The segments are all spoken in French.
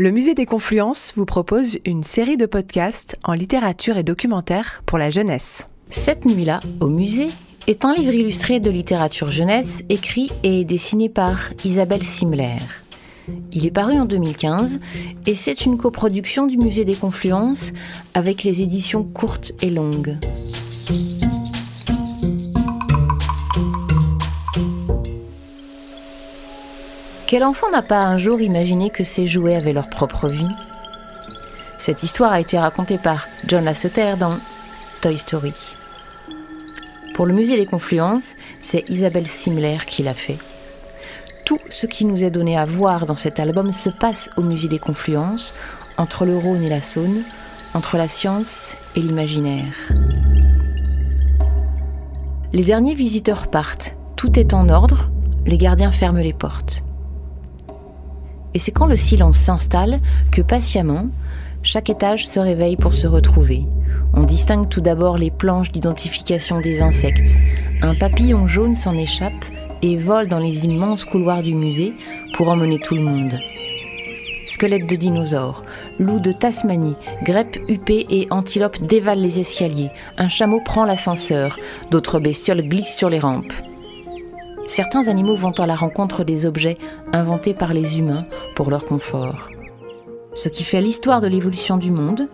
Le Musée des Confluences vous propose une série de podcasts en littérature et documentaire pour la jeunesse. Cette nuit-là, au musée, est un livre illustré de littérature jeunesse écrit et dessiné par Isabelle Simler. Il est paru en 2015 et c'est une coproduction du Musée des Confluences avec les éditions courtes et longues. Quel enfant n'a pas un jour imaginé que ses jouets avaient leur propre vie? Cette histoire a été racontée par John Lasseter dans Toy Story. Pour le musée des Confluences, c'est Isabelle Simler qui l'a fait. Tout ce qui nous est donné à voir dans cet album se passe au musée des Confluences, entre le Rhône et la Saône, entre la science et l'imaginaire. Les derniers visiteurs partent, tout est en ordre, les gardiens ferment les portes. Et c'est quand le silence s'installe que patiemment, chaque étage se réveille pour se retrouver. On distingue tout d'abord les planches d'identification des insectes. Un papillon jaune s'en échappe et vole dans les immenses couloirs du musée pour emmener tout le monde. Squelettes de dinosaures, loups de Tasmanie, guêpes huppées et antilopes dévalent les escaliers. Un chameau prend l'ascenseur, d'autres bestioles glissent sur les rampes. Certains animaux vont à la rencontre des objets inventés par les humains pour leur confort. Ce qui fait l'histoire de l'évolution du monde,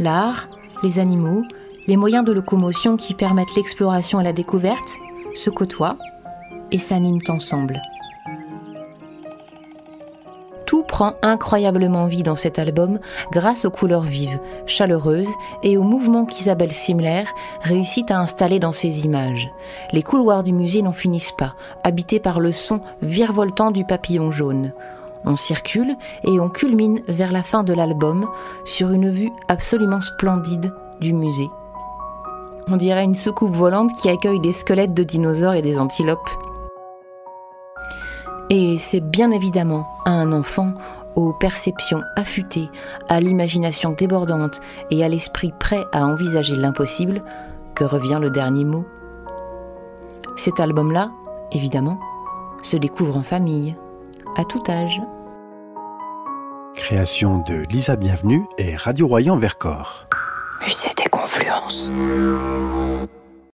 l'art, les animaux, les moyens de locomotion qui permettent l'exploration et la découverte, se côtoient et s'animent ensemble prend incroyablement vie dans cet album grâce aux couleurs vives, chaleureuses et au mouvement qu'Isabelle Simler réussit à installer dans ses images. Les couloirs du musée n'en finissent pas, habités par le son virevoltant du papillon jaune. On circule et on culmine vers la fin de l'album sur une vue absolument splendide du musée. On dirait une soucoupe volante qui accueille des squelettes de dinosaures et des antilopes. Et c'est bien évidemment à un enfant aux perceptions affûtées, à l'imagination débordante et à l'esprit prêt à envisager l'impossible que revient le dernier mot. Cet album-là, évidemment, se découvre en famille, à tout âge. Création de Lisa Bienvenue et Radio Royan Vercors. Musée des Confluences.